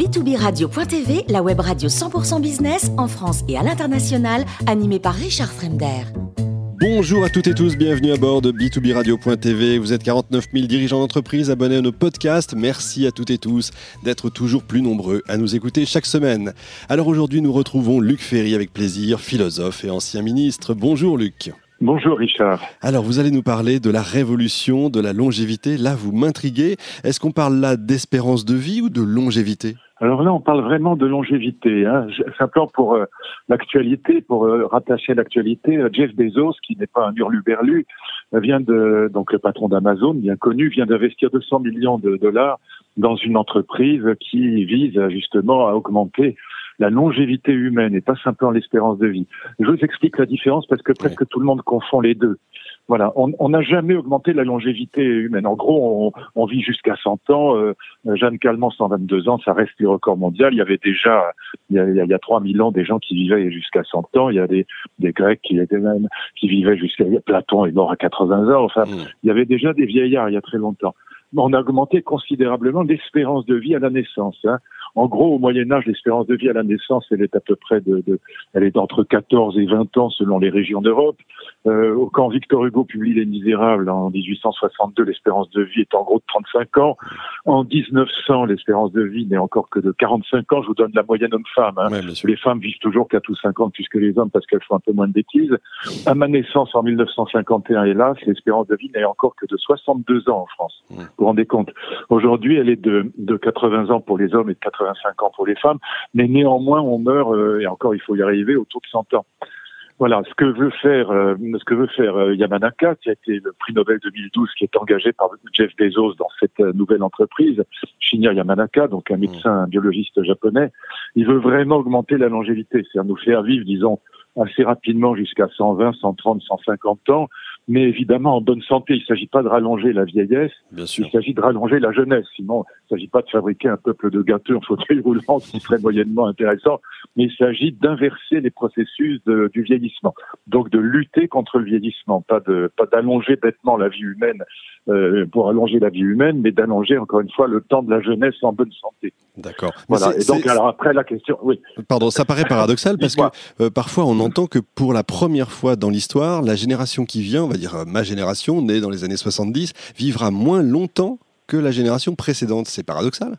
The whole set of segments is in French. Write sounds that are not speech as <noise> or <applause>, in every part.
b2b-radio.tv, la web radio 100% business en France et à l'international, animée par Richard Fremder. Bonjour à toutes et tous, bienvenue à bord de B2B Radio.tv. Vous êtes 49 000 dirigeants d'entreprise abonnés à nos podcasts. Merci à toutes et tous d'être toujours plus nombreux à nous écouter chaque semaine. Alors aujourd'hui, nous retrouvons Luc Ferry avec plaisir, philosophe et ancien ministre. Bonjour Luc. Bonjour Richard. Alors vous allez nous parler de la révolution de la longévité. Là, vous m'intriguez. Est-ce qu'on parle là d'espérance de vie ou de longévité? Alors là, on parle vraiment de longévité. Hein. Simplement pour euh, l'actualité, pour euh, rattacher l'actualité, euh, Jeff Bezos, qui n'est pas un hurluberlu, vient de donc le patron d'Amazon, bien connu, vient d'investir 200 millions de dollars dans une entreprise qui vise justement à augmenter la longévité humaine et pas simplement l'espérance de vie. Je vous explique la différence parce que presque tout le monde confond les deux. Voilà, on n'a jamais augmenté la longévité humaine. En gros, on, vit jusqu'à 100 ans. Euh, Jeanne Calment, 122 ans, ça reste le record mondial. Il y avait déjà, il y a, il y a 3000 ans, des gens qui vivaient jusqu'à 100 ans. Il y a des, des Grecs qui étaient même, qui vivaient jusqu'à, Platon est mort à 80 ans. Enfin, mmh. il y avait déjà des vieillards il y a très longtemps. On a augmenté considérablement l'espérance de vie à la naissance. Hein. En gros, au Moyen Âge, l'espérance de vie à la naissance, elle est à peu près de, de elle est entre 14 et 20 ans selon les régions d'Europe. Euh, quand Victor Hugo publie Les Misérables en 1862, l'espérance de vie est en gros de 35 ans. En 1900, l'espérance de vie n'est encore que de 45 ans. Je vous donne la moyenne homme-femme. Hein. les femmes vivent toujours qu'à tous 50 plus que les hommes parce qu'elles font un peu moins de bêtises. À ma naissance en 1951, hélas, l'espérance de vie n'est encore que de 62 ans en France. Vous vous rendez compte Aujourd'hui, elle est de, de 80 ans pour les hommes et de 80 85 ans pour les femmes, mais néanmoins on meurt euh, et encore il faut y arriver autour de 100 ans. Voilà, ce que veut faire, euh, ce que veut faire euh, Yamanaka, qui a été le prix Nobel 2012, qui est engagé par Jeff Bezos dans cette nouvelle entreprise, Shinya Yamanaka, donc un médecin un biologiste japonais, il veut vraiment augmenter la longévité, c'est-à-dire nous faire vivre, disons, assez rapidement jusqu'à 120, 130, 150 ans, mais évidemment en bonne santé. Il ne s'agit pas de rallonger la vieillesse, il s'agit de rallonger la jeunesse. Sinon, il ne s'agit pas de fabriquer un peuple de gâteux en fauteuil <laughs> roulant, ce qui serait moyennement intéressant, mais il s'agit d'inverser les processus du vieillissement. Donc de lutter contre le vieillissement, pas de pas d'allonger bêtement la vie humaine euh, pour allonger la vie humaine, mais d'allonger encore une fois le temps de la jeunesse en bonne santé. D'accord. Voilà. Et donc alors après la question, oui. Pardon, ça paraît paradoxal <laughs> parce que euh, parfois on entend que pour la première fois dans l'histoire, la génération qui vient, on va dire euh, ma génération, née dans les années 70, vivra moins longtemps que la génération précédente. C'est paradoxal.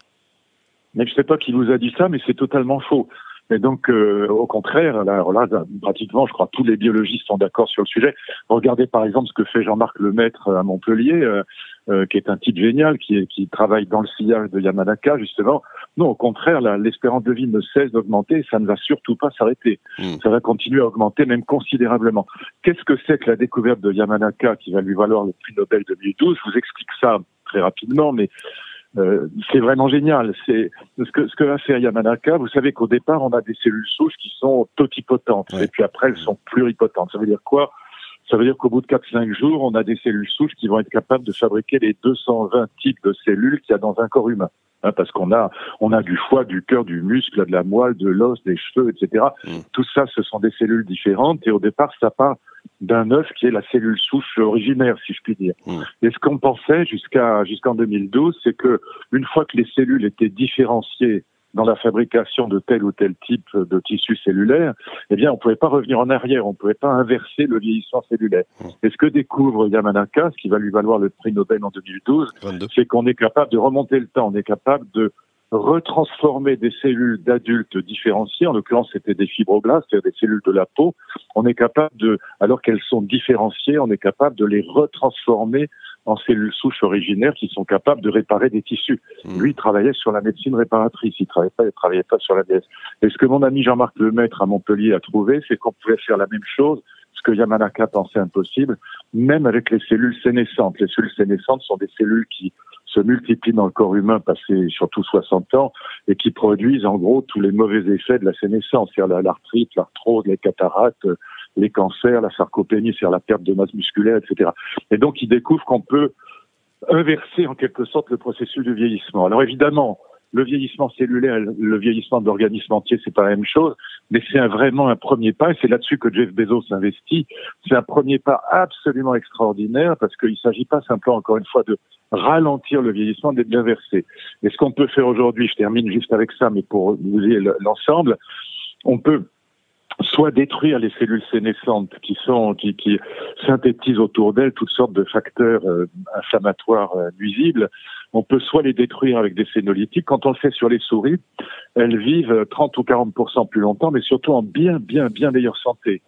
Mais je ne sais pas qui vous a dit ça, mais c'est totalement faux. Et donc, euh, au contraire, là, là, pratiquement, je crois, tous les biologistes sont d'accord sur le sujet. Regardez par exemple ce que fait Jean-Marc Lemaître à Montpellier, euh, euh, qui est un type génial, qui, qui travaille dans le sillage de Yamanaka, justement. Non, au contraire, l'espérance de vie ne cesse d'augmenter, ça ne va surtout pas s'arrêter. Hmm. Ça va continuer à augmenter, même considérablement. Qu'est-ce que c'est que la découverte de Yamanaka qui va lui valoir le prix Nobel 2012 Je vous explique ça très rapidement, mais euh, c'est vraiment génial. C'est ce que ce que va faire Yamanaka. Vous savez qu'au départ, on a des cellules souches qui sont totipotentes, et puis après, elles sont pluripotentes. Ça veut dire quoi? Ça veut dire qu'au bout de 4-5 jours, on a des cellules souches qui vont être capables de fabriquer les 220 types de cellules qu'il y a dans un corps humain. Hein, parce qu'on a, on a du foie, du cœur, du muscle, de la moelle, de l'os, des cheveux, etc. Mm. Tout ça, ce sont des cellules différentes, et au départ, ça part d'un œuf qui est la cellule souche originaire, si je puis dire. Mmh. Et ce qu'on pensait jusqu'à jusqu'en 2012, c'est que une fois que les cellules étaient différenciées dans la fabrication de tel ou tel type de tissu cellulaire, eh bien, on ne pouvait pas revenir en arrière, on ne pouvait pas inverser le vieillissement cellulaire. Mmh. Et ce que découvre Yamanaka, ce qui va lui valoir le prix Nobel en 2012, c'est qu'on est capable de remonter le temps, on est capable de retransformer des cellules d'adultes différenciées, en l'occurrence c'était des fibroblastes, c'est-à-dire des cellules de la peau, on est capable de, alors qu'elles sont différenciées, on est capable de les retransformer en cellules souches originaires qui sont capables de réparer des tissus. Hmm. Lui, il travaillait sur la médecine réparatrice, il travaillait pas, il travaillait pas sur la DS. Et ce que mon ami Jean-Marc Lemaître à Montpellier a trouvé, c'est qu'on pouvait faire la même chose, ce que Yamanaka pensait impossible, même avec les cellules sénescentes. Les cellules sénescentes sont des cellules qui se multiplient dans le corps humain passé surtout 60 ans et qui produisent en gros tous les mauvais effets de la sénescence, c'est-à-dire l'arthrite, l'arthrose, les cataractes, les cancers, la sarcopénie, c'est-à-dire la perte de masse musculaire, etc. Et donc, il découvre qu'on peut inverser en quelque sorte le processus de vieillissement. Alors évidemment, le vieillissement cellulaire le vieillissement de l'organisme entier, c'est pas la même chose, mais c'est vraiment un premier pas, et c'est là-dessus que Jeff Bezos investit. C'est un premier pas absolument extraordinaire, parce qu'il ne s'agit pas simplement, encore une fois, de ralentir le vieillissement, d'être l'inverser. Et ce qu'on peut faire aujourd'hui, je termine juste avec ça, mais pour vous dire l'ensemble, on peut soit détruire les cellules sénescentes qui sont qui, qui synthétisent autour d'elles toutes sortes de facteurs euh, inflammatoires euh, nuisibles. On peut soit les détruire avec des sénolytiques. Quand on le fait sur les souris, elles vivent 30 ou 40% plus longtemps, mais surtout en bien bien bien meilleure santé.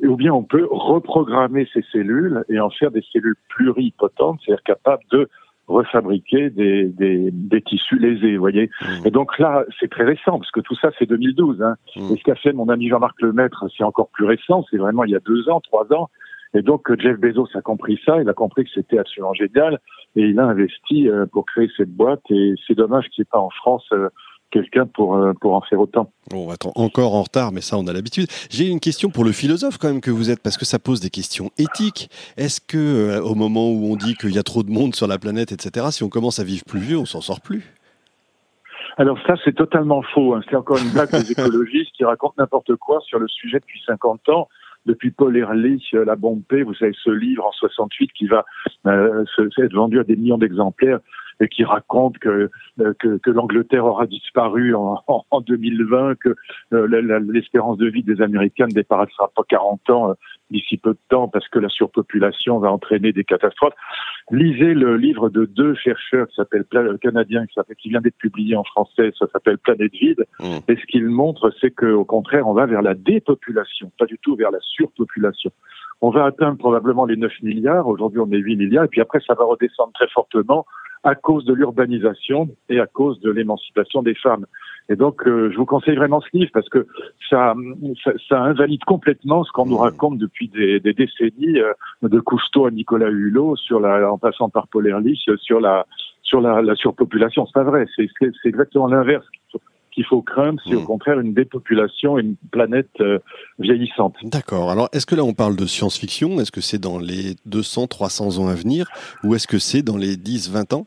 Et, ou bien on peut reprogrammer ces cellules et en faire des cellules pluripotentes, c'est-à-dire capables de refabriquer des, des, des, tissus lésés, vous voyez. Mmh. Et donc là, c'est très récent, parce que tout ça, c'est 2012. Hein. Mmh. Et ce qu'a fait mon ami Jean-Marc Lemaître, c'est encore plus récent, c'est vraiment il y a deux ans, trois ans. Et donc Jeff Bezos a compris ça, il a compris que c'était absolument génial, et il a investi euh, pour créer cette boîte. Et c'est dommage qu'il n'y ait pas en France euh, quelqu'un pour, euh, pour en faire autant. Bon, attends, encore en retard, mais ça, on a l'habitude. J'ai une question pour le philosophe quand même que vous êtes, parce que ça pose des questions éthiques. Est-ce que, euh, au moment où on dit qu'il y a trop de monde sur la planète, etc., si on commence à vivre plus vieux, on s'en sort plus? Alors ça, c'est totalement faux. Hein. C'est encore une blague des écologistes qui racontent n'importe quoi sur le sujet depuis 50 ans depuis Paul Ehrlich, euh, La Bombe vous savez, ce livre en 68 qui va euh, être vendu à des millions d'exemplaires qui raconte que, euh, que, que l'Angleterre aura disparu en, en 2020, que euh, l'espérance de vie des Américains ne dépassera pas 40 ans euh, d'ici peu de temps parce que la surpopulation va entraîner des catastrophes. Lisez le livre de deux chercheurs qui s'appellent canadiens qui, qui vient d'être publié en français, ça s'appelle Planète vide. Mmh. Et ce qu'il montre, c'est qu'au contraire, on va vers la dépopulation, pas du tout vers la surpopulation on va atteindre probablement les 9 milliards. Aujourd'hui, on est 8 milliards. Et puis après, ça va redescendre très fortement à cause de l'urbanisation et à cause de l'émancipation des femmes. Et donc, euh, je vous conseille vraiment ce livre parce que ça, ça, ça invalide complètement ce qu'on nous raconte depuis des, des décennies, euh, de Cousteau à Nicolas Hulot, sur la, en passant par Paul Ehrlich, sur la, sur la, la surpopulation. C'est pas vrai. C'est exactement l'inverse qu'il faut craindre, c'est au mmh. contraire une dépopulation, une planète euh, vieillissante. D'accord. Alors, est-ce que là, on parle de science-fiction? Est-ce que c'est dans les 200, 300 ans à venir? Ou est-ce que c'est dans les 10, 20 ans?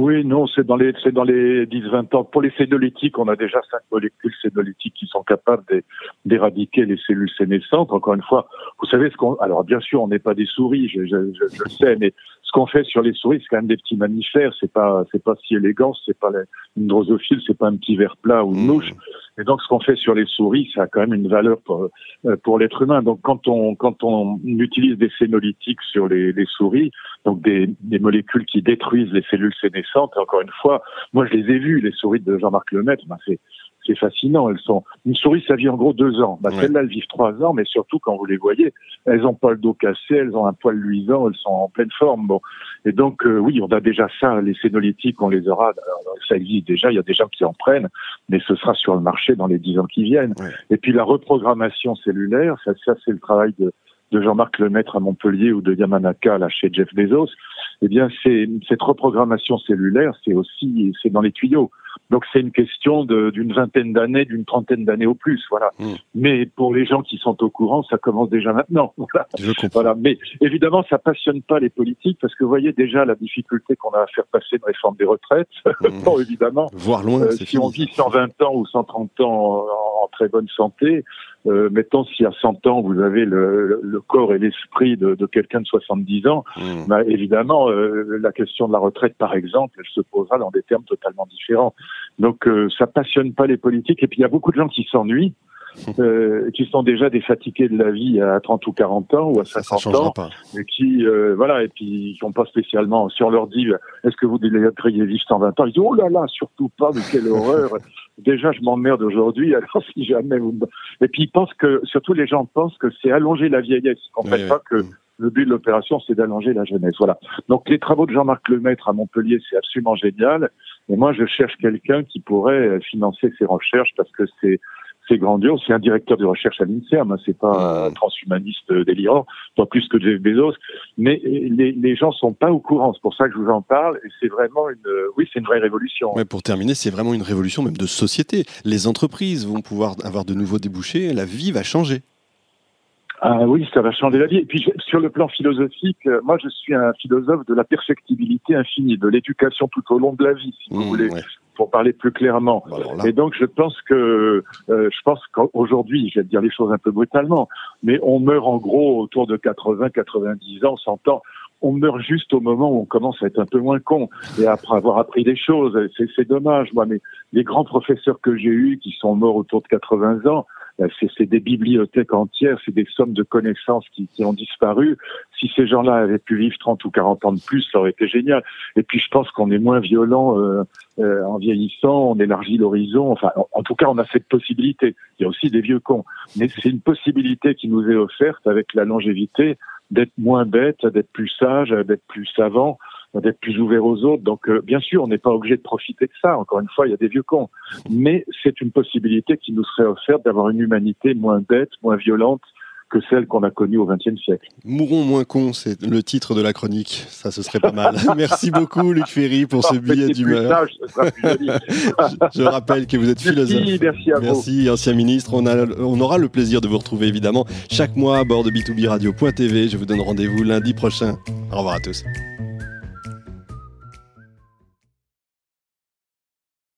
Oui, non, c'est dans les c'est dans les 10-20 ans. Pour les sénolytiques, on a déjà cinq molécules sénolytiques qui sont capables d'éradiquer les cellules sénescentes. Encore une fois, vous savez ce qu'on. Alors bien sûr, on n'est pas des souris, je, je, je, le sais, mais ce qu'on fait sur les souris, c'est quand même des petits mammifères. C'est pas c'est pas si élégant, c'est pas une drosophile, c'est pas un petit ver plat ou une mmh. mouche. Et donc, ce qu'on fait sur les souris, ça a quand même une valeur pour, euh, pour l'être humain. Donc, quand on, quand on utilise des sénolytiques sur les, les souris, donc des, des, molécules qui détruisent les cellules sénescentes, encore une fois, moi, je les ai vues, les souris de Jean-Marc Lemaitre, ben, c'est c'est fascinant. Elles sont une souris, ça vit en gros deux ans. Bah, Celles-là, elles vivent trois ans, mais surtout quand vous les voyez, elles ont pas le dos cassé, elles ont un poil luisant, elles sont en pleine forme. Bon, et donc euh, oui, on a déjà ça. Les sénolytiques, on les aura. ça existe déjà. Il y a des gens qui en prennent, mais ce sera sur le marché dans les dix ans qui viennent. Et puis la reprogrammation cellulaire, ça, ça c'est le travail de de Jean-Marc Lemaître à Montpellier ou de Yamanaka là chez Jeff Bezos, eh bien c'est cette reprogrammation cellulaire, c'est aussi c'est dans les tuyaux. Donc c'est une question d'une vingtaine d'années, d'une trentaine d'années au plus, voilà. Hmm. Mais pour les gens qui sont au courant, ça commence déjà maintenant. <laughs> Voilà. Je voilà. Mais évidemment, ça passionne pas les politiques parce que vous voyez déjà la difficulté qu'on a à faire passer une réforme des retraites. <laughs> Hmm. bon, évidemment. Voir loin. Euh, si on vit 120 ans ou 130 ans en, très bonne santé, euh, mettons si à 100 ans vous avez le, le corps et l'esprit de, de quelqu'un de 70 ans, hmm. bah, évidemment euh, la question de la retraite par exemple, elle se posera dans des termes totalement différents. Donc euh, ça passionne pas les politiques. Et puis il y a beaucoup de gens qui s'ennuient, euh, qui sont déjà des fatigués de la vie à 30 ou 40 ans ou à 50 ans, et qui euh, voilà et puis qui sont pas spécialement. Si on leur dit est-ce que vous crier vivre 120 ans, ils disent oh là là surtout pas, mais quelle horreur. <laughs> déjà je m'emmerde aujourd'hui, alors si jamais vous. Et puis ils pensent que surtout les gens pensent que c'est allonger la vieillesse. Ils comprennent pas que le but de l'opération, c'est d'allonger la jeunesse. Voilà. Donc les travaux de Jean-Marc Lemaître à Montpellier, c'est absolument génial. Et moi, je cherche quelqu'un qui pourrait financer ces recherches parce que c'est c'est grandiose. C'est un directeur de recherche à l'INSERM, hein. c'est pas un transhumaniste délirant, pas plus que Jeff Bezos. Mais les, les gens sont pas au courant. C'est pour ça que je vous en parle. Et c'est vraiment une, oui, c'est une vraie révolution. Pour terminer, c'est vraiment une révolution même de société. Les entreprises vont pouvoir avoir de nouveaux débouchés. La vie va changer. Ah oui, ça va changer la vie. Et puis sur le plan philosophique, euh, moi je suis un philosophe de la perfectibilité infinie, de l'éducation tout au long de la vie, si vous mmh, voulez. Pour parler plus clairement. Et donc, je pense que, euh, je pense qu'aujourd'hui, je vais dire les choses un peu brutalement, mais on meurt en gros autour de 80, 90 ans, 100 ans on meurt juste au moment où on commence à être un peu moins con et après avoir appris des choses. C'est dommage, moi, mais les grands professeurs que j'ai eus qui sont morts autour de 80 ans, euh, c'est des bibliothèques entières, c'est des sommes de connaissances qui, qui ont disparu. Si ces gens-là avaient pu vivre 30 ou 40 ans de plus, ça aurait été génial. Et puis je pense qu'on est moins violent euh, euh, en vieillissant, on élargit l'horizon. Enfin, en, tout cas, on a cette possibilité. Il y a aussi des vieux cons, mais c'est une possibilité qui nous est offerte avec la longévité d'être moins bête, d'être plus sage, d'être plus savant d'être plus ouvert aux autres. Donc, euh, bien sûr, on n'est pas obligé de profiter de ça. Encore une fois, il y a des vieux cons. Mais c'est une possibilité qui nous serait offerte d'avoir une humanité moins bête, moins violente que celle qu'on a connue au XXe siècle. Mourons moins cons, c'est le titre de la chronique. Ça, ce serait pas mal. <laughs> Merci beaucoup, Luc Ferry, pour ce billet d'humeur. <laughs> Je rappelle que vous êtes philosophe. Merci, à merci ancien ministre. On, a, on aura le plaisir de vous retrouver, évidemment, chaque mois à bord de b2b radio.tv. Je vous donne rendez-vous lundi prochain. Au revoir à tous.